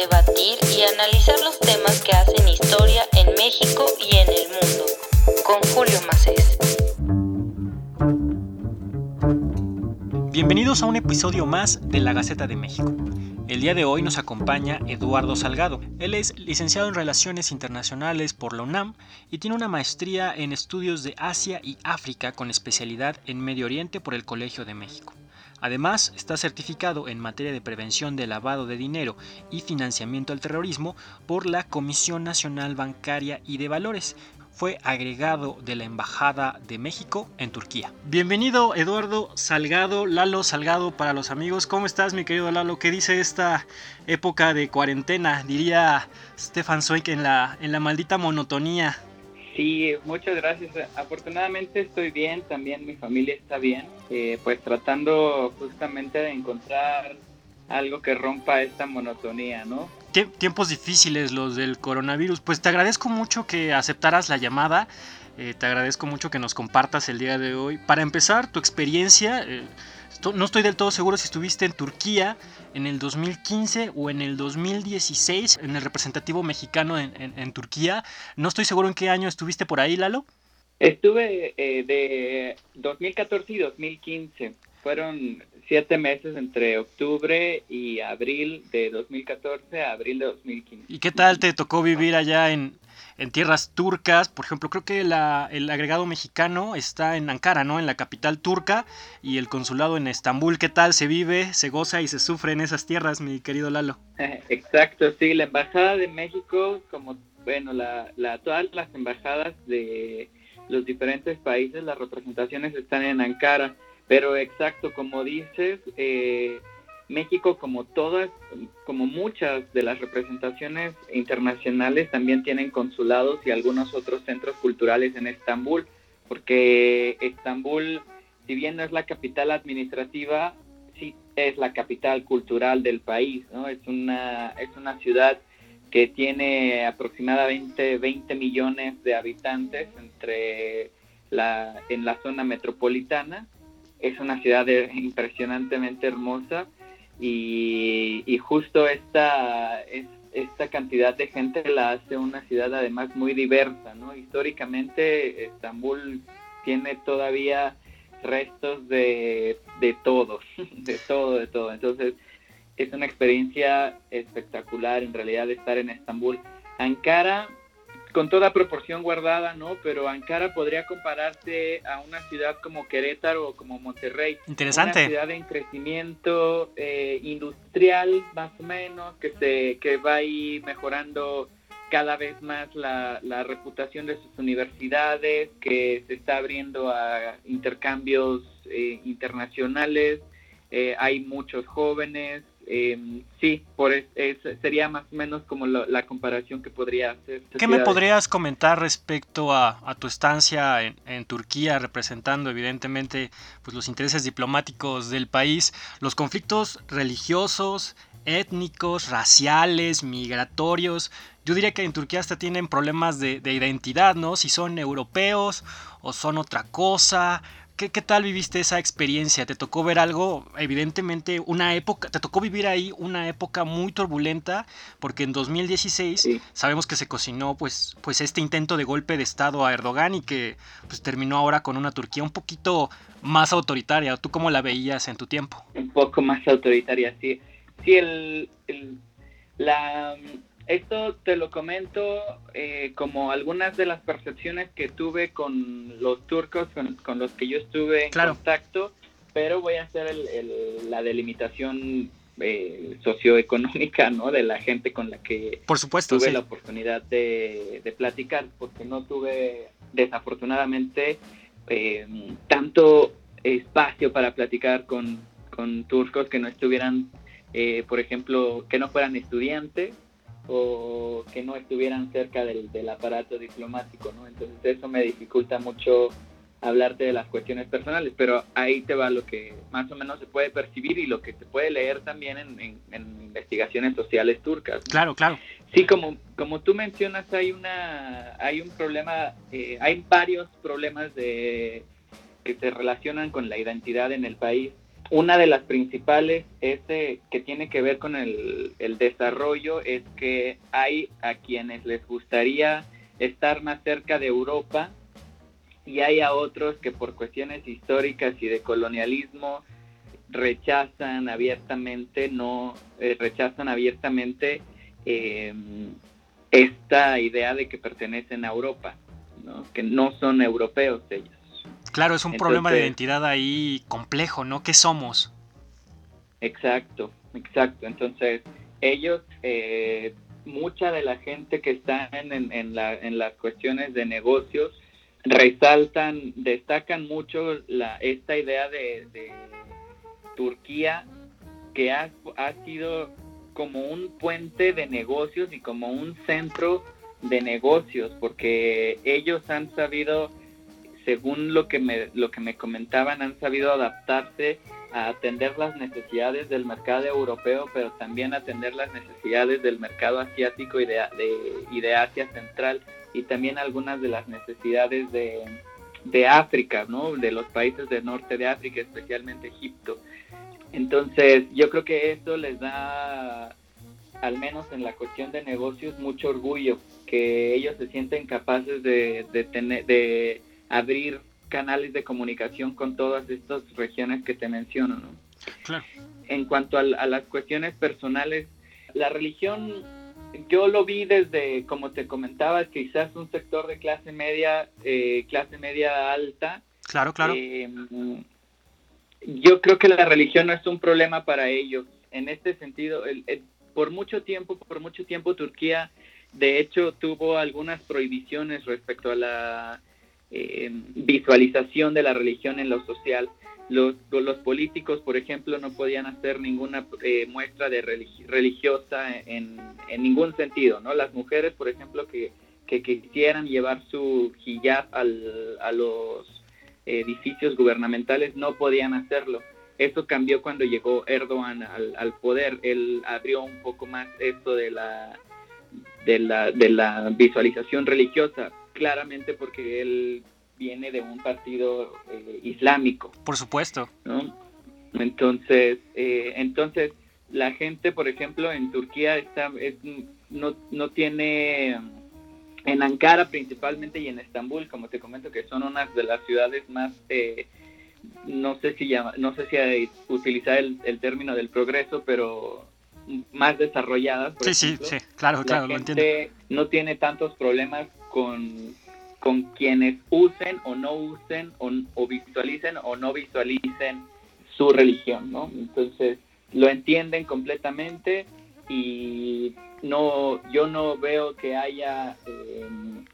debatir y analizar los temas que hacen historia en México y en el mundo. Con Julio Macés. Bienvenidos a un episodio más de La Gaceta de México. El día de hoy nos acompaña Eduardo Salgado. Él es licenciado en Relaciones Internacionales por la UNAM y tiene una maestría en estudios de Asia y África con especialidad en Medio Oriente por el Colegio de México. Además, está certificado en materia de prevención de lavado de dinero y financiamiento al terrorismo por la Comisión Nacional Bancaria y de Valores fue agregado de la Embajada de México en Turquía. Bienvenido Eduardo Salgado, Lalo Salgado para los amigos. ¿Cómo estás mi querido Lalo? ¿Qué dice esta época de cuarentena? Diría Stefan Zweig en la, en la maldita monotonía. Sí, muchas gracias. Afortunadamente estoy bien, también mi familia está bien, eh, pues tratando justamente de encontrar algo que rompa esta monotonía, ¿no? tiempos difíciles los del coronavirus. Pues te agradezco mucho que aceptaras la llamada. Eh, te agradezco mucho que nos compartas el día de hoy. Para empezar, tu experiencia, eh, no estoy del todo seguro si estuviste en Turquía en el 2015 o en el 2016, en el representativo mexicano en, Turquía. No estoy seguro en qué año estuviste por ahí, Lalo. Estuve eh, de 2014 y 2015. Fueron siete meses entre octubre y abril de 2014 a abril de 2015. ¿Y qué tal te tocó vivir allá en, tierras turcas? Por ejemplo, creo que la, el agregado mexicano está en Ankara, ¿no? En la capital turca y el consulado en Estambul. ¿Qué tal se vive, se goza y se sufre en esas tierras, mi querido Lalo? Exacto, sí. La embajada de México, como, bueno, la, la, todas las embajadas de los diferentes países, las representaciones están en Ankara pero exacto, como dices, eh, México, como todas, como muchas de las representaciones internacionales, también tienen consulados y algunos otros centros culturales en Estambul, porque Estambul, si bien no es la capital administrativa, sí es la capital cultural del país, ¿no? Es una, es una ciudad que tiene aproximadamente 20 millones de habitantes entre la, en la zona metropolitana es una ciudad impresionantemente hermosa y, justo esta, esta cantidad de gente la hace una ciudad además muy diversa, ¿no? Históricamente Estambul tiene todavía restos de, de todo, de todo, de todo. Entonces es una experiencia espectacular en realidad estar en Estambul. Ankara con toda proporción guardada, ¿no? Pero Ankara podría compararse a una ciudad como Querétaro o como Monterrey. Interesante. Una ciudad en crecimiento eh, industrial, más o menos, que, se, que va ahí mejorando cada vez más la, reputación de sus universidades, que se está abriendo a intercambios eh, internacionales, eh, hay muchos jóvenes, Em, sí, por sería más o menos como la comparación que podría hacer. ¿Qué me podrías comentar respecto a, tu estancia en, Turquía, representando evidentemente pues, los intereses diplomáticos del país, los conflictos religiosos, étnicos, raciales, migratorios? Yo diría que en Turquía hasta tienen problemas de identidad, ¿no? Si son europeos o son otra cosa, ¿Qué, tal viviste esa experiencia? ¿Te tocó ver algo? Evidentemente, una época, te tocó vivir ahí una época muy turbulenta, porque en 2016 sabemos que se cocinó pues, pues este intento de golpe de Estado a Erdogan y que pues terminó ahora con una Turquía un poquito más autoritaria. ¿Tú cómo la veías en tu tiempo? Un poco más autoritaria, sí. Sí, el, la, esto te lo comento eh, como algunas de las percepciones que tuve con los turcos con, los que yo estuve en contacto, pero voy a hacer la delimitación eh, socioeconómica ¿no? de la gente con la que Por supuesto, tuve la oportunidad de, platicar, porque no tuve desafortunadamente eh, tanto espacio para platicar con, con turcos que no estuvieran, eh, por ejemplo, que no fueran estudiantes o que no estuvieran cerca del, aparato diplomático, ¿no? Entonces eso me dificulta mucho hablarte de las cuestiones personales, pero ahí te va lo que más o menos se puede percibir y lo que se puede leer también en, investigaciones sociales turcas. Claro, claro. Sí, como, como tú mencionas, hay una hay un problema, eh, hay varios problemas de que se relacionan con la identidad en el país una de las principales este, que tiene que ver con el, desarrollo es que hay a quienes les gustaría estar más cerca de Europa y hay a otros que por cuestiones históricas y de colonialismo rechazan abiertamente, no eh, rechazan abiertamente eh, esta idea de que pertenecen a Europa, que no son europeos ellos. Claro, es un problema de identidad ahí complejo, ¿no? ¿Qué somos? Exacto, exacto. Entonces, ellos, eh, mucha de la gente que está en, en, la, en las cuestiones de negocios, resaltan, destacan mucho la, esta idea de, de Turquía que ha, ha sido como un puente de negocios y como un centro de negocios, porque ellos han sabido según lo que me, lo que me comentaban, han sabido adaptarse a atender las necesidades del mercado europeo, pero también atender las necesidades del mercado asiático y de, y de Asia Central, y también algunas de las necesidades de, de África, ¿no? de los países del norte de África, especialmente Egipto. Entonces, yo creo que eso les da, al menos en la cuestión de negocios, mucho orgullo, que ellos se sienten capaces de, de tener, de abrir canales de comunicación con todas estas regiones que te menciono. ¿no? Claro. En cuanto a, las cuestiones personales, la religión, yo lo vi desde, como te comentaba, quizás un sector de clase media, eh, clase media alta. Claro, claro. Eh, yo creo que la religión no es un problema para ellos. En este sentido, por mucho tiempo, por mucho tiempo Turquía, de hecho, tuvo algunas prohibiciones respecto a la eh, visualización de la religión en lo social. Los, políticos, por ejemplo, no podían hacer ninguna eh, muestra de religiosa en, ningún sentido, ¿no? Las mujeres, por ejemplo, que, quisieran llevar su hijab al, a los edificios gubernamentales no podían hacerlo. Eso cambió cuando llegó Erdogan al, al poder. Él abrió un poco más esto de la, de la, de la visualización religiosa, claramente porque él viene de un partido eh, islámico. Por supuesto. Entonces, eh, entonces la gente, por ejemplo, en Turquía está, no, no tiene, en Ankara principalmente y en Estambul, como te comento, que son unas de las ciudades más, eh, no sé si llama, no sé si utilizar el, el término del progreso, pero más desarrolladas. sí, sí, sí, claro, claro, lo entiendo. No tiene tantos problemas con, con quienes usen o no usen o, visualicen o no visualicen su religión, ¿no? Entonces lo entienden completamente y no, yo no veo que haya em,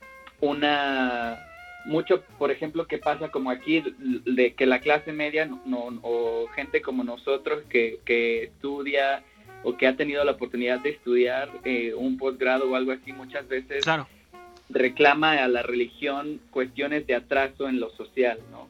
una mucho, por ejemplo, que pasa como aquí, de que la clase media no, o gente como nosotros que, que, estudia o que ha tenido la oportunidad de estudiar eh, un posgrado o algo así, muchas veces claro reclama a la religión cuestiones de atraso en lo social, ¿no?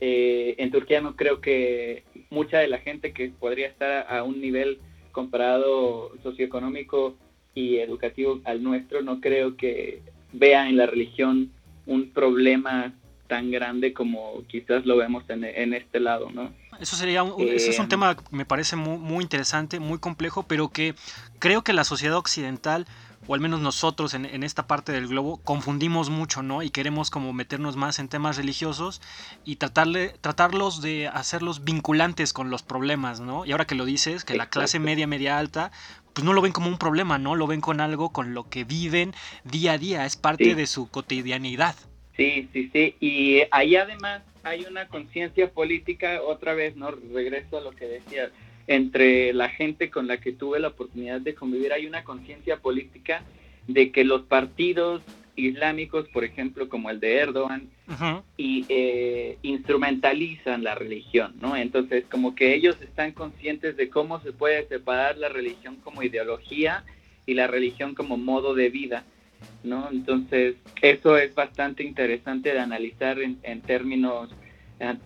Eh, en Turquía no creo que mucha de la gente que podría estar a, un nivel comparado socioeconómico y educativo al nuestro, no creo que vea en la religión un problema tan grande como quizás lo vemos en, este lado, ¿no? Eso sería un, eso es un eh, tema que me parece muy, muy interesante, muy complejo, pero que creo que la sociedad occidental o al menos nosotros en, esta parte del globo, confundimos mucho, ¿no? Y queremos como meternos más en temas religiosos y tratarle, tratarlos de hacerlos vinculantes con los problemas, ¿no? Y ahora que lo dices, que la clase media, media alta, pues no lo ven como un problema, ¿no? Lo ven con algo con lo que viven día a día, es parte de su cotidianidad. Sí, sí, sí. Y ahí además hay una conciencia política, otra vez, ¿no? Regreso a lo que decías entre la gente con la que tuve la oportunidad de convivir, hay una conciencia política de que los partidos islámicos, por ejemplo, como el de Erdogan, y eh, instrumentalizan la religión, ¿no? Entonces, como que ellos están conscientes de cómo se puede separar la religión como ideología y la religión como modo de vida, ¿no? Entonces, eso es bastante interesante de analizar en, en términos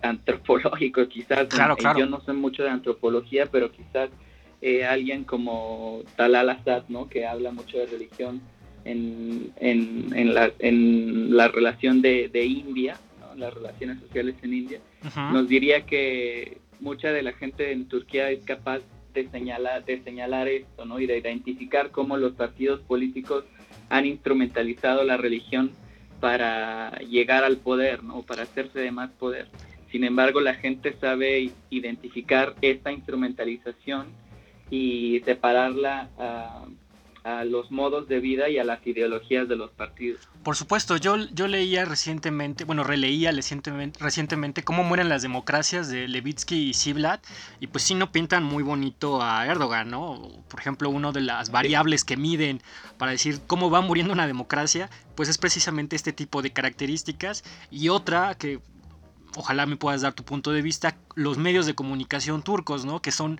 antropológico, quizás. Claro, Yo no sé mucho de antropología, pero quizás eh, alguien como Talal Assad, ¿no? que habla mucho de religión en, en, la, en la relación de, India, las relaciones sociales en India, nos diría que, mucha de la gente en Turquía es capaz de señalar, de señalar esto, ¿no? Y de identificar cómo los partidos políticos han instrumentalizado la religión para llegar al poder, ¿no? Para hacerse de más poder. Sin embargo, la gente sabe identificar esta instrumentalización y separarla a, los modos de vida y a las ideologías de los partidos. Por supuesto, yo, yo leía recientemente, bueno, releía recientemente, recientemente cómo mueren las democracias de Levitsky y Ziblatt, y pues sí no pintan muy bonito a Erdogan, ¿no? Por ejemplo, una de las variables que miden para decir cómo va muriendo una democracia, pues es precisamente este tipo de características, y otra que ojalá me puedas dar tu punto de vista, los medios de comunicación turcos, ¿no? Que son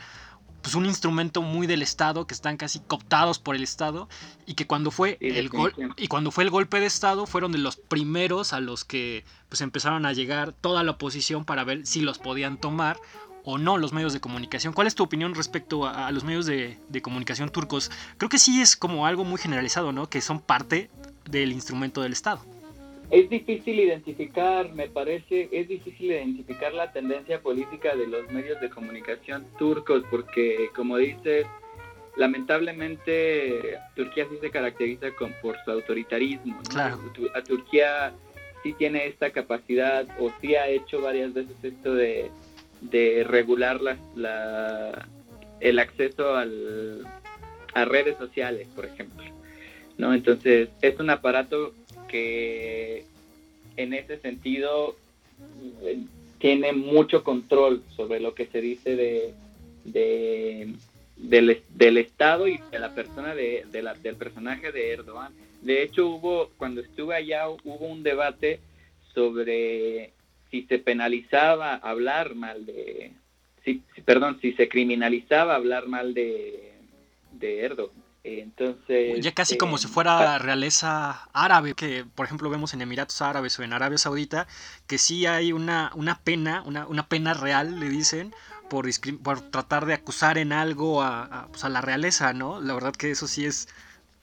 pues un instrumento muy del Estado, que están casi cooptados por el Estado, y que cuando fue el gol y cuando fue el golpe de Estado fueron de los primeros a los que pues empezaron a llegar toda la oposición para ver si los podían tomar o no los medios de comunicación. ¿Cuál es tu opinión respecto a, los medios de, de, comunicación turcos? Creo que sí es como algo muy generalizado, ¿no? Que son parte del instrumento del Estado. Es difícil identificar, me parece, es difícil identificar la tendencia política de los medios de comunicación turcos porque, como dices, lamentablemente Turquía sí se caracteriza con, por su autoritarismo. Claro. A Turquía sí tiene esta capacidad o sí ha hecho varias veces esto de, regular la, el acceso al, a redes sociales, por ejemplo. ¿no? Entonces, es un aparato que en ese sentido eh, tiene mucho control sobre lo que se dice de, del, Estado y de la persona de, del personaje de Erdogan. De hecho, hubo cuando estuve allá hubo un debate sobre si se penalizaba hablar mal de, si, perdón, si se criminalizaba hablar mal de, de Erdogan. Entonces, ya casi como si eh, fuera realeza árabe, que por ejemplo vemos en Emiratos Árabes o en Arabia Saudita, que sí hay una, una pena, una, una pena real, le dicen, por, por tratar de acusar en algo a, pues, a, la realeza, ¿no? La verdad que eso sí es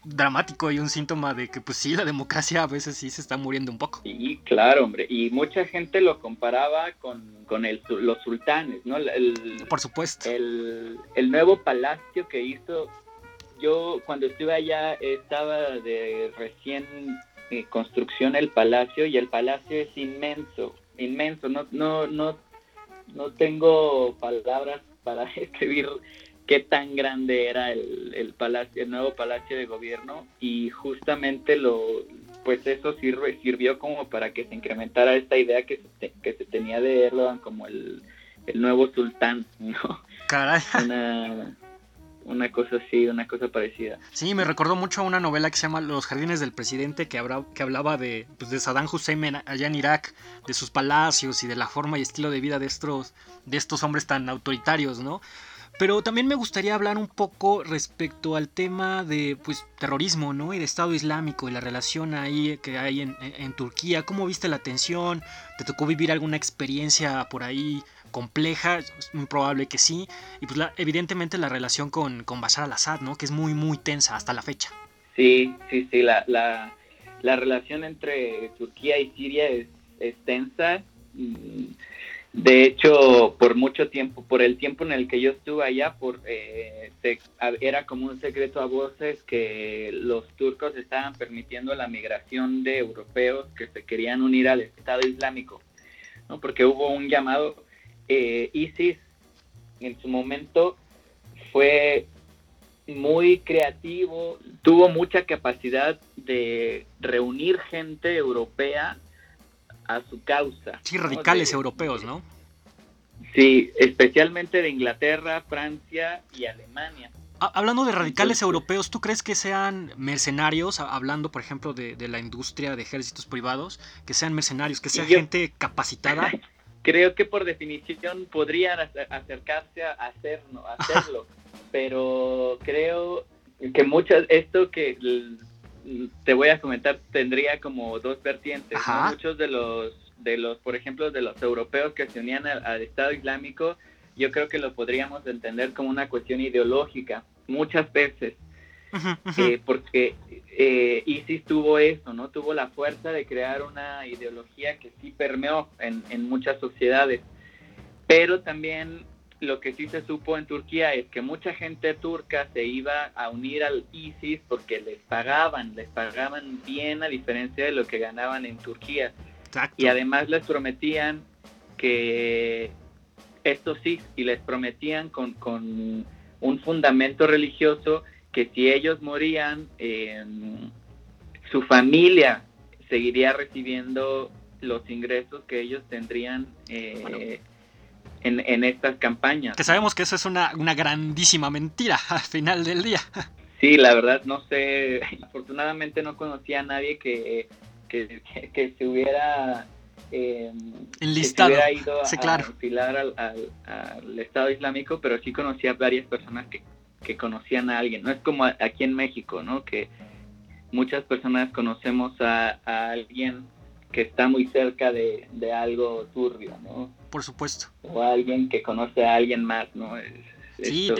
dramático y un síntoma de que pues sí, la democracia a veces sí se está muriendo un poco. Sí, claro, hombre, y mucha gente lo comparaba con, con el, los sultanes, ¿no? El, por supuesto. El, el nuevo palacio que hizo yo cuando estuve allá estaba de recién eh, construcción el palacio y el palacio es inmenso, inmenso, no, no, no, no tengo palabras para escribir qué tan grande era el, el palacio, el nuevo palacio de gobierno. Y justamente lo, pues eso sirve, sirvió como para que se incrementara esta idea que se, que se tenía de Erdogan como el, el nuevo sultán, ¿no? Caray. Una cosa así, una cosa parecida. Sí, me recordó mucho a una novela que se llama Los Jardines del Presidente, que, que hablaba de, pues, de Saddam Hussein allá en Irak, de sus palacios y de la forma y estilo de vida de estos, de estos hombres tan autoritarios, ¿no? Pero también me gustaría hablar un poco respecto al tema de pues, terrorismo, ¿no? Y de Estado Islámico y la relación ahí que hay en, en Turquía. ¿Cómo viste la tensión? ¿Te tocó vivir alguna experiencia por ahí compleja, es muy probable que sí, y pues evidentemente la relación con, con Bashar al-Assad, ¿no? Que es muy, muy tensa hasta la fecha. Sí, sí, sí, la, la, la relación entre Turquía y Siria es, es tensa. Mm, de hecho, por mucho tiempo, por el tiempo en el que yo estuve allá, por, eh, era como un secreto a voces que los turcos estaban permitiendo la migración de europeos que se querían unir al Estado Islámico, ¿no? porque hubo un llamado eh, ISIS en su momento fue muy creativo, tuvo mucha capacidad de reunir gente europea a su causa. Sí, radicales europeos, ¿no? Sí, especialmente de Inglaterra, Francia y Alemania. Hablando de radicales europeos, ¿tú crees que sean mercenarios, hablando por ejemplo de, la industria de ejércitos privados, que sean mercenarios, que sea gente capacitada? creo que por definición podrían acercarse a, hacerlo, hacerlo pero creo que muchas, esto que te voy a comentar tendría como dos vertientes. Muchos de los, de los, por ejemplo, de los europeos que se unían al, Estado Islámico, yo creo que lo podríamos entender como una cuestión ideológica, muchas veces. Eh, porque eh, ISIS tuvo eso, ¿no? Tuvo la fuerza de crear una ideología que sí permeó en, muchas sociedades. pero también lo que sí se supo en Turquía es que mucha gente turca se iba a unir al ISIS porque les pagaban, les pagaban bien a diferencia de lo que ganaban en Turquía. Y además les prometían que esto sí, y les prometían con, con un fundamento religioso que si ellos morían, em, su familia seguiría recibiendo los ingresos que ellos tendrían eh, en, estas campañas. Que sabemos que eso es una, una grandísima mentira al final del día. Sí, la verdad no sé, afortunadamente no conocía a nadie que, que, que se hubiera eh, Enlistado. hubiera ido sí, claro. a al, al, Estado Islámico, pero sí conocía varias personas que, que conocían a alguien. No es como aquí en México, ¿no? Que muchas personas conocemos a, a alguien que está muy cerca de, de, algo turbio, ¿no? Por supuesto. O alguien que conoce a alguien más, ¿no? Es, Sí,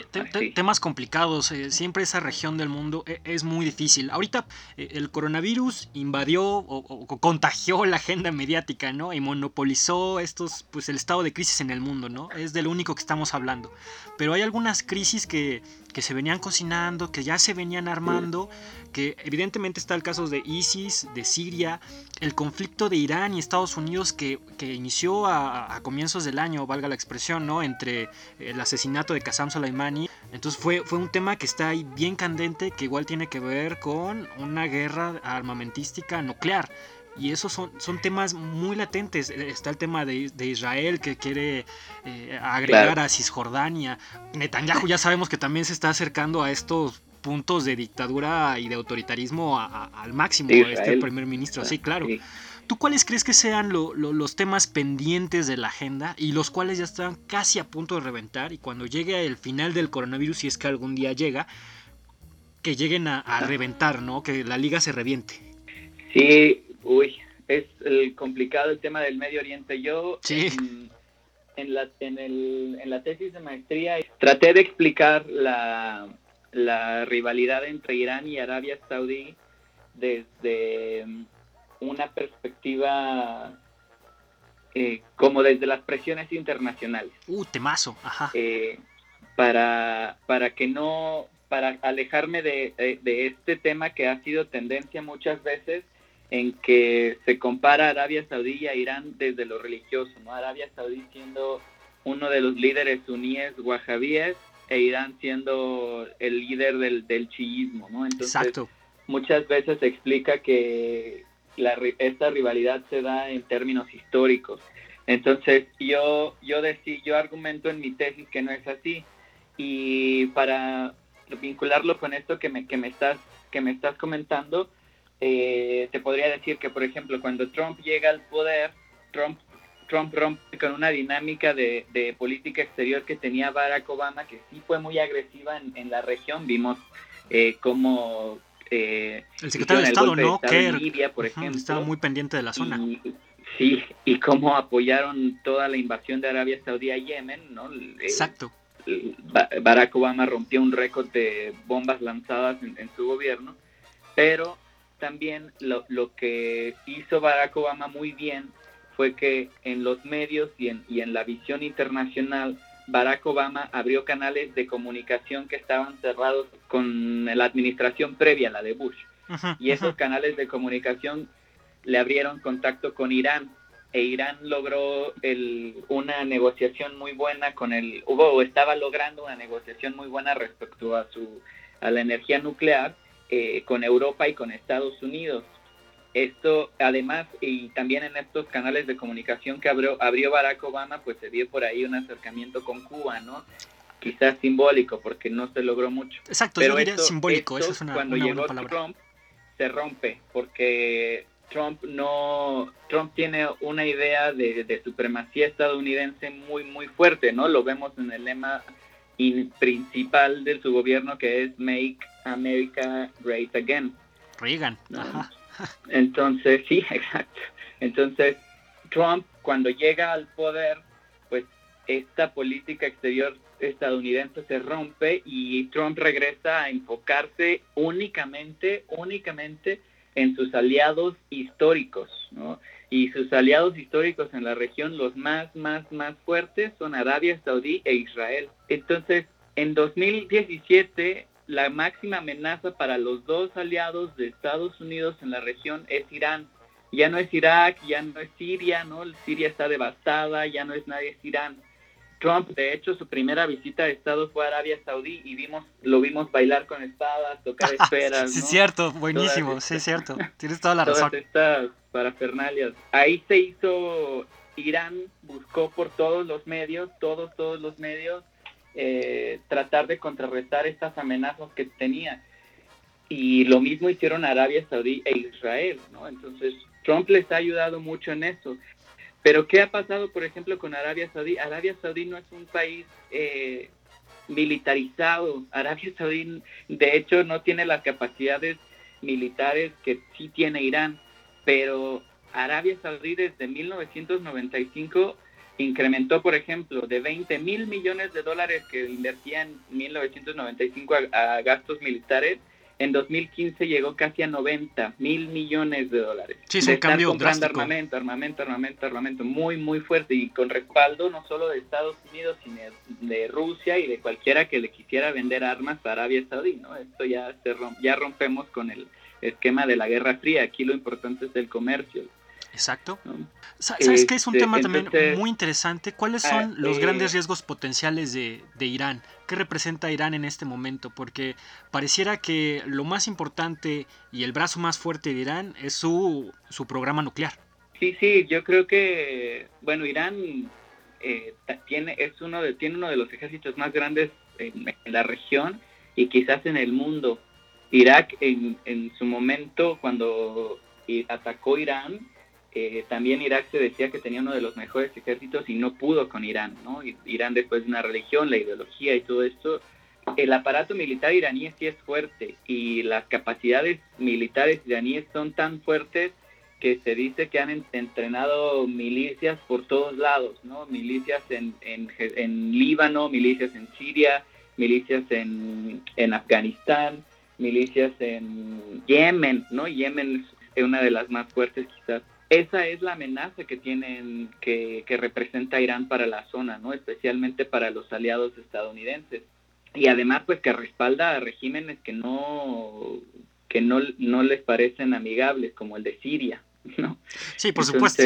temas complicados. Eh, siempre esa región del mundo e, es, muy difícil. Ahorita eh, el coronavirus invadió o, contagió la agenda mediática, ¿no? Y monopolizó estos, pues el estado de crisis en el mundo, ¿no? Es de lo único que estamos hablando. Pero hay algunas crisis que, que se venían cocinando, que ya se venían armando, que evidentemente está el caso de ISIS, de Siria, el conflicto de Irán y Estados Unidos que, que inició a, comienzos del año, valga la expresión, ¿no? Entre el asesinato de Qasem Soleimani. Entonces fue, fue un tema que está ahí bien candente, que igual tiene que ver con una guerra armamentística nuclear. Y esos son, son temas muy latentes. Está el tema de, Israel que quiere eh, agregar a Cisjordania. Netanyahu ya sabemos que también se está acercando a estos puntos de dictadura y de autoritarismo al máximo, este primer ministro. Sí, claro. ¿Tú cuáles crees que sean los temas pendientes de la agenda y los cuales ya están casi a punto de reventar y cuando llegue el final del coronavirus, si es que algún día llega, que lleguen a, reventar, ¿no? Que la liga se reviente. Sí, uy, es el complicado el tema del Medio Oriente. Yo en, la, en, el, en la tesis de maestría traté de explicar la la rivalidad entre Irán y Arabia Saudí desde mm, una perspectiva eh, como desde las presiones internacionales. Uh, temazo, ajá. Eh, para, para que no, para alejarme de, este tema que ha sido tendencia muchas veces en que se compara Arabia Saudí y a Irán desde lo religioso, ¿no? Arabia Saudí siendo uno de los líderes suníes wahabíes e Irán siendo el líder del, del chiismo, ¿no? Entonces, muchas veces se explica que la, esta rivalidad se da en términos históricos. Entonces, yo, yo, decí, yo argumento en mi tesis que no es así. Y para vincularlo con esto que me, que me, estás, que me estás comentando, eh, te podría decir que, por ejemplo, cuando Trump llega al poder, Trump Trump rompe con una dinámica de, política exterior que tenía Barack Obama, que sí fue muy agresiva en, la región. Vimos eh, cómo... Eh, el secretario de Estado, ¿no? Libia, por ejemplo. Estaba muy pendiente de la zona. sí, y cómo apoyaron toda la invasión de Arabia Saudí a Yemen, ¿no? Exacto. Barack Obama rompió un récord de bombas lanzadas en, en su gobierno, pero también lo, lo, que hizo Barack Obama muy bien fue que en los medios y en, y en la visión internacional, Barack Obama abrió canales de comunicación que estaban cerrados con la administración previa, la de Bush. y esos canales de comunicación le abrieron contacto con Irán e Irán logró el, una negociación muy buena con el, hubo o estaba logrando una negociación muy buena respecto a su a la energía nuclear eh, con Europa y con Estados Unidos. Esto, además, y también en estos canales de comunicación que abrió, abrió Barack Obama, pues se vio por ahí un acercamiento con Cuba, ¿no? Quizás simbólico, porque no se logró mucho. Exacto, Pero yo diría simbólico, eso es una, cuando llegó Trump, se rompe, porque Trump no Trump tiene una idea de, de, supremacía estadounidense muy muy fuerte no lo vemos en el lema principal de su gobierno que es Make America Great Again Reagan Ajá. Entonces, sí, exacto. Entonces, Trump cuando llega al poder, pues esta política exterior estadounidense se rompe y Trump regresa a enfocarse únicamente, únicamente en sus aliados históricos, ¿no? y sus aliados históricos en la región, los más, más, más fuertes, son Arabia Saudí e Israel. Entonces, en 2017, la máxima amenaza para los dos aliados de Estados Unidos en la región es Irán. Ya no es Irak, ya no es Siria, ¿no? Siria está devastada, ya no es nadie, es Irán. Trump, de hecho, su primera visita de Estado fue a Arabia Saudí y vimos, lo vimos bailar con espadas, tocar esferas. sí, es cierto, buenísimo, sí, es cierto. Tienes toda la razón. Estas parafernalias. Ahí se hizo, Irán buscó por todos los medios, todos, todos los medios, eh, tratar de contrarrestar estas amenazas que tenía. Y lo mismo hicieron Arabia Saudí e Israel, ¿no? Entonces, Trump les ha ayudado mucho en eso. Pero ¿qué ha pasado, por ejemplo, con Arabia Saudí? Arabia Saudí no es un país eh, militarizado. Arabia Saudí, de hecho, no tiene las capacidades militares que sí tiene Irán. Pero Arabia Saudí desde 1995 incrementó, por ejemplo, de 20 mil millones de dólares que invertía en 1995 a gastos militares en 2015 llegó casi a 90 mil millones de dólares. Sí, es un cambio comprando armamento, armamento, armamento, armamento, muy, muy fuerte y con respaldo no solo de Estados Unidos, sino de Rusia y de cualquiera que le quisiera vender armas a Arabia Saudí, ¿no? Esto ya, se ya rompemos con el esquema de la Guerra Fría, aquí lo importante es el comercio. Exacto. ¿Sabes qué es un este, tema también muy interesante? ¿Cuáles ah, son los grandes eh, riesgos potenciales de, Irán? ¿Qué representa Irán en este momento? Porque pareciera que lo más importante y el brazo más fuerte de Irán es su, su programa nuclear. Sí, sí, yo creo que, bueno, Irán eh, tiene, es uno de, tiene uno de los ejércitos más grandes en, la región y quizás en el mundo. Irak en, en su momento, cuando atacó Irán, eh, también Irak se decía que tenía uno de los mejores ejércitos y no pudo con Irán, ¿no? Irán después de una religión, la ideología y todo esto, el aparato militar iraní sí es fuerte y las capacidades militares iraníes son tan fuertes que se dice que han entrenado milicias por todos lados, ¿no? Milicias en, en, Líbano, milicias en Siria, milicias en, en Afganistán, milicias en Yemen, ¿no? Yemen es una de las más fuertes quizás esa es la amenaza que tienen, que, representa Irán para la zona, ¿no? Especialmente para los aliados estadounidenses. Y además, pues que respalda a regímenes que no, que no, no les parecen amigables, como el de Siria, ¿no? Sí, por supuesto.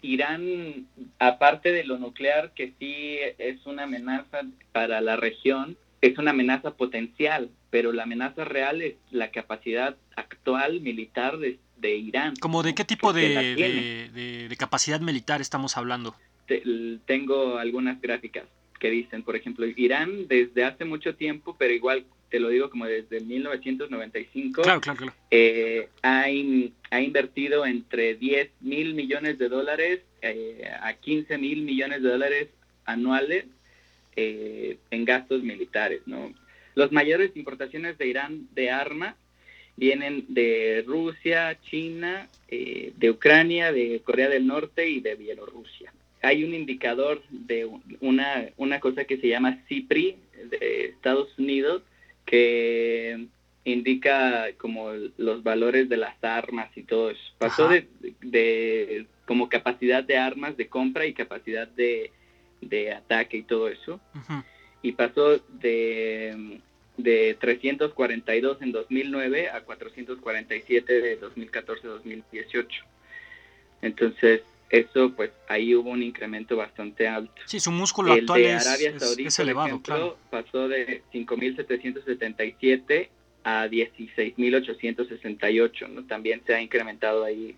Irán, aparte de lo nuclear, que sí es una amenaza para la región, es una amenaza potencial, pero la amenaza real es la capacidad actual militar de, de Irán. ¿Como de qué tipo de, capacidad militar estamos hablando? tengo algunas gráficas que dicen, por ejemplo, Irán desde hace mucho tiempo, pero igual te lo digo como desde 1995, claro, claro, eh, ha, ha, invertido entre 10 mil millones de dólares eh, a 15 mil millones de dólares anuales eh, en gastos militares. ¿no? Las mayores importaciones de Irán de armas vienen de Rusia, China, eh, de Ucrania, de Corea del Norte y de Bielorrusia. Hay un indicador de una, una cosa que se llama CIPRI de Estados Unidos que indica como los valores de las armas y todo eso. Pasó de, como capacidad de armas de compra y capacidad de, ataque y todo eso. Y pasó de de 342 en 2009 a 447 de 2014-2018. Entonces, eso, pues ahí hubo un incremento bastante alto. Sí, su músculo El actual de Arabia Saudita, es, elevado, claro. Pasó de 5.777 a 16.868, ¿no? También se ha incrementado ahí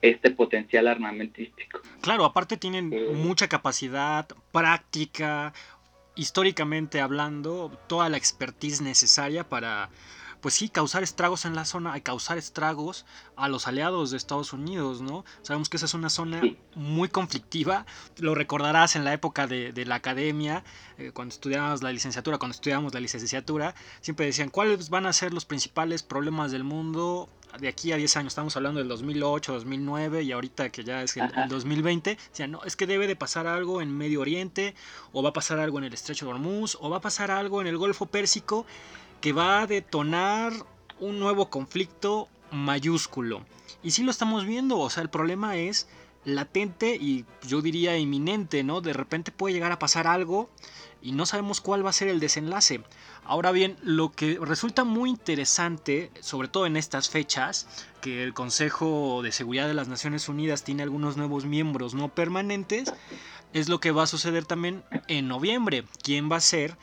este potencial armamentístico. Claro, aparte tienen mucha capacidad práctica, históricamente hablando, toda la expertise necesaria para, pues sí, causar estragos en la zona, y causar estragos a los aliados de Estados Unidos, ¿no? Sabemos que esa es una zona muy conflictiva, lo recordarás en la época de, la academia, eh, cuando estudiábamos la licenciatura, cuando estudiábamos la licenciatura, siempre decían, ¿cuáles van a ser los principales problemas del mundo de aquí a 10 años, estamos hablando del 2008, 2009 y ahorita que ya es el, 2020, decían, no, es que debe de pasar algo en Medio Oriente, o va a pasar algo en el Estrecho de Hormuz, o va a pasar algo en el Golfo Pérsico que va a detonar un nuevo conflicto mayúsculo. Y sí lo estamos viendo, o sea, el problema es latente y yo diría inminente, ¿no? De repente puede llegar a pasar algo y no sabemos cuál va a ser el desenlace. Ahora bien, lo que resulta muy interesante, sobre todo en estas fechas, que el Consejo de Seguridad de las Naciones Unidas tiene algunos nuevos miembros no permanentes, es lo que va a suceder también en noviembre. ¿Quién va a ser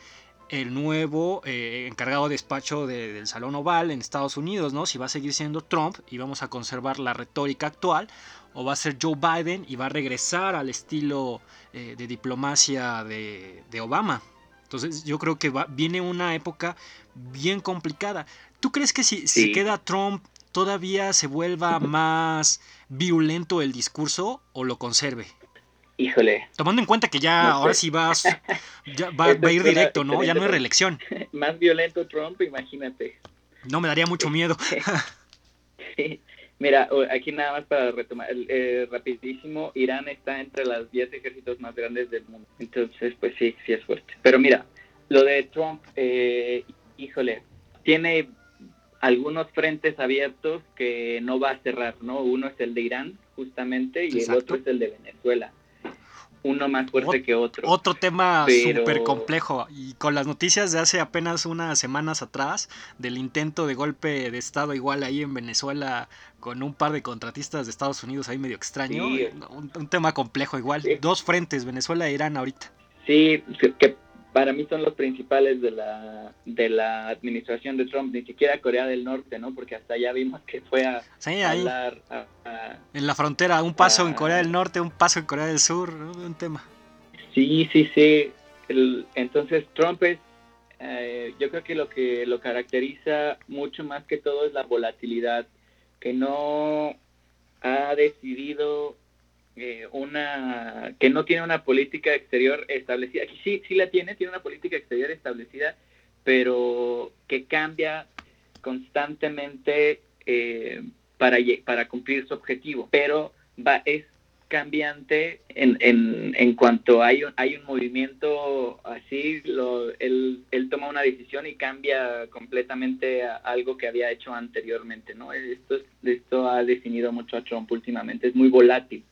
el nuevo eh, encargado de despacho del Salón Oval en Estados Unidos? ¿no? Si va a seguir siendo Trump y vamos a conservar la retórica actual, o va a ser Joe Biden y va a regresar al estilo eh, de diplomacia de, Obama. Entonces yo creo que va, viene una época bien complicada. ¿Tú crees que si, si queda Trump todavía se vuelva más violento el discurso o lo conserve? Híjole. Tomando en cuenta que ya ahora sí vas, va, a ir directo, ¿no? Ya no hay reelección. Más violento Trump, imagínate. No, me daría mucho miedo. sí. Mira, aquí nada más para retomar, eh, rapidísimo, Irán está entre los 10 ejércitos más grandes del mundo. Entonces, pues sí, sí es fuerte. Pero mira, lo de Trump, eh, híjole, tiene algunos frentes abiertos que no va a cerrar, ¿no? Uno es el de Irán, justamente, y el otro es el de Venezuela uno más fuerte que otro. Otro tema súper complejo. Y con las noticias de hace apenas unas semanas atrás, del intento de golpe de Estado igual ahí en Venezuela, con un par de contratistas de Estados Unidos ahí medio extraño. Un, tema complejo igual. Dos frentes, Venezuela e Irán ahorita. Sí, que para mí son los principales de la, de la administración de Trump, ni siquiera Corea del Norte, ¿no? Porque hasta allá vimos que fue a hablar en la frontera, un paso en Corea del Norte, un paso en Corea del Sur, un tema. Sí, sí, sí. entonces Trump es, eh, yo creo que lo que lo caracteriza mucho más que todo es la volatilidad, que no ha decidido eh, una que no tiene una política exterior establecida. Sí, sí la tiene, tiene una política exterior establecida, pero que cambia constantemente eh, para, para cumplir su objetivo. Pero va, es cambiante en, en, en cuanto hay un, hay un movimiento así, lo, él, él toma una decisión y cambia completamente algo que había hecho anteriormente. ¿no? Esto, esto ha definido mucho a Trump últimamente, es muy volátil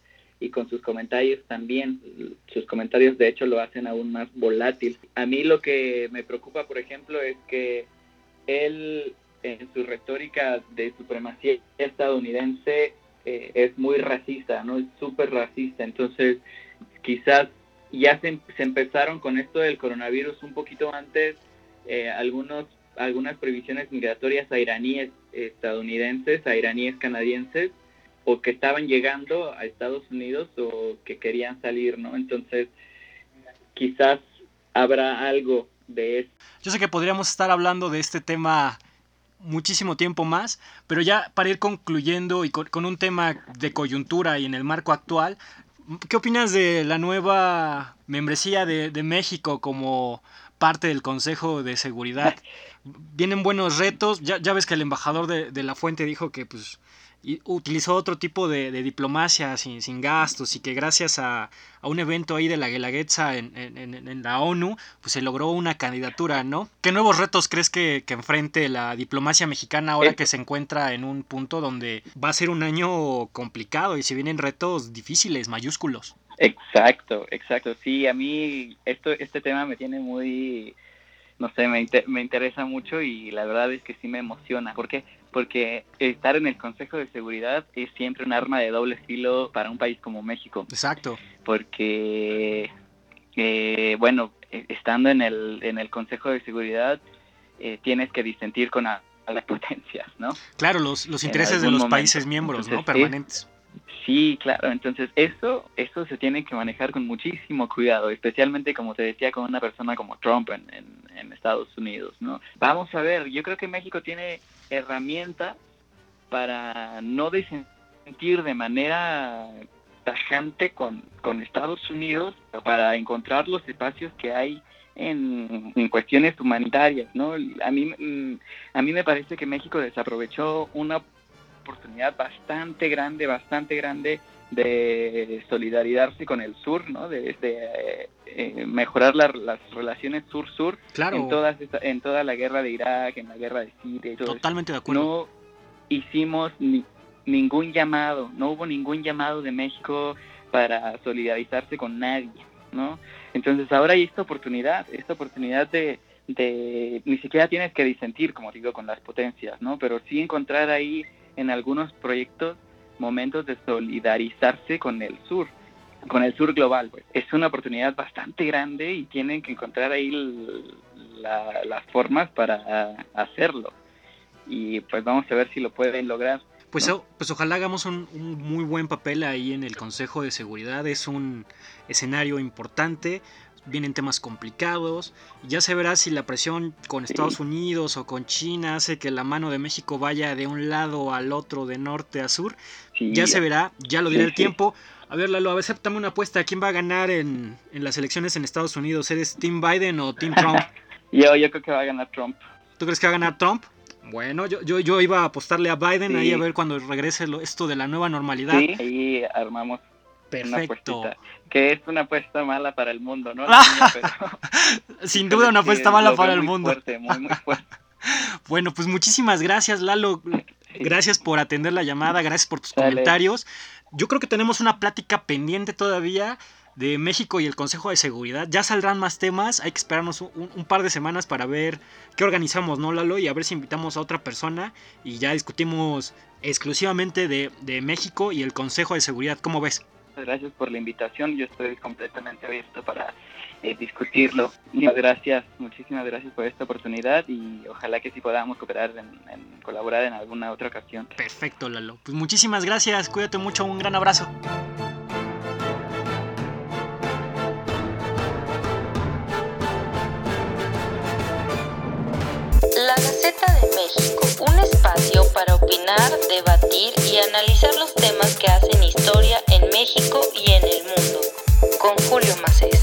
y con sus comentarios también. Sus comentarios de hecho lo hacen aún más volátil. A mí lo que me preocupa, por ejemplo, es que él en su retórica de supremacía estadounidense eh, es muy racista, ¿no? Es súper racista. Entonces, quizás ya se, se, empezaron con esto del coronavirus un poquito antes, eh, algunos, algunas previsiones migratorias a iraníes estadounidenses, a iraníes canadienses, o que estaban llegando a Estados Unidos o que querían salir, ¿no? Entonces, quizás habrá algo de eso. Yo sé que podríamos estar hablando de este tema muchísimo tiempo más, pero ya para ir concluyendo y con, un tema de coyuntura y en el marco actual, ¿qué opinas de la nueva membresía de, México como parte del Consejo de Seguridad? Vienen buenos retos, ya, ves que el embajador de la fuente dijo que pues y utilizó otro tipo de, diplomacia sin, sin, gastos y que gracias a, un evento ahí de la Guelaguetza en, en, la ONU, pues se logró una candidatura, ¿no? ¿Qué nuevos retos crees que, que, enfrente la diplomacia mexicana ahora que se encuentra en un punto donde va a ser un año complicado y se vienen retos difíciles, mayúsculos? Exacto, exacto. Sí, a mí esto, este tema me tiene muy no sé, me, me interesa mucho y la verdad es que sí me emociona. ¿Por qué? Porque estar en el Consejo de Seguridad es siempre un arma de doble filo para un país como México. Exacto. Porque, eh, bueno, e, estando en el, en el Consejo de Seguridad, eh, tienes que disentir con las potencias, ¿no? Claro, los, los intereses de los países miembros, ¿no? Permanentes. Sí, claro, entonces eso, eso se tiene que manejar con muchísimo cuidado, especialmente como te decía con una persona como Trump en, en, Estados Unidos, ¿no? Vamos a ver, yo creo que México tiene herramientas para no disentir de manera tajante con, con Estados Unidos para encontrar los espacios que hay en, en, cuestiones humanitarias, ¿no? A mí, mm, a mí me parece que México desaprovechó una oportunidad bastante grande, bastante grande de solidarizarse con el sur, ¿no? De, eh, mejorar las relaciones sur-sur claro. en, todas en toda la guerra de Irak, en la guerra de Siria y todo Totalmente de acuerdo. hicimos ningún llamado, no hubo ningún llamado de México para solidarizarse con nadie, ¿no? Entonces ahora hay esta oportunidad, esta oportunidad de, de, ni siquiera tienes que disentir, como digo, con las potencias, ¿no? Pero sí encontrar ahí en algunos proyectos momentos de solidarizarse con el sur, con el sur global. Pues. Es una oportunidad bastante grande y tienen que encontrar ahí las formas para hacerlo. Y pues vamos a ver si lo pueden lograr. Pues, pues ojalá hagamos un, muy buen papel ahí en el Consejo de Seguridad. Es un escenario importante, vienen temas complicados. Ya se verá si la presión con Estados Unidos o con China hace que la mano de México vaya de un lado al otro, de norte a sur. Ya se verá, ya lo dirá el tiempo. A ver, Lalo, a ver, aceptame una apuesta. ¿Quién va a ganar en, en las elecciones en Estados Unidos? ¿Eres Team Biden o Team Trump? yo, yo creo que va a ganar Trump. ¿Tú crees que va a ganar Trump? Bueno, yo, yo, yo iba a apostarle a Biden ahí a ver cuando regrese esto de la nueva normalidad. Sí, ahí armamos Perfecto. que es una apuesta mala para el mundo, ¿no? Sin duda una apuesta mala para el mundo. Fuerte, muy, muy fuerte. bueno, pues muchísimas gracias, Lalo. Gracias por atender la llamada, gracias por tus comentarios. Yo creo que tenemos una plática pendiente todavía de México y el Consejo de Seguridad. Ya saldrán más temas, hay que esperarnos un, par de semanas para ver qué organizamos, ¿no, Lalo? Y a ver si invitamos a otra persona y ya discutimos exclusivamente de, de México y el Consejo de Seguridad. ¿Cómo ves? Gracias por la invitación, yo estoy completamente abierto para eh, discutirlo. Muchas gracias, muchísimas gracias por esta oportunidad y ojalá que sí podamos cooperar en colaborar en alguna otra ocasión. Perfecto, Lalo. Pues muchísimas gracias, cuídate mucho, un gran abrazo. La Gaceta de México, un espacio para opinar, debatir y analizar los temas que hacen historia en México y en el mundo. Con Julio Macés.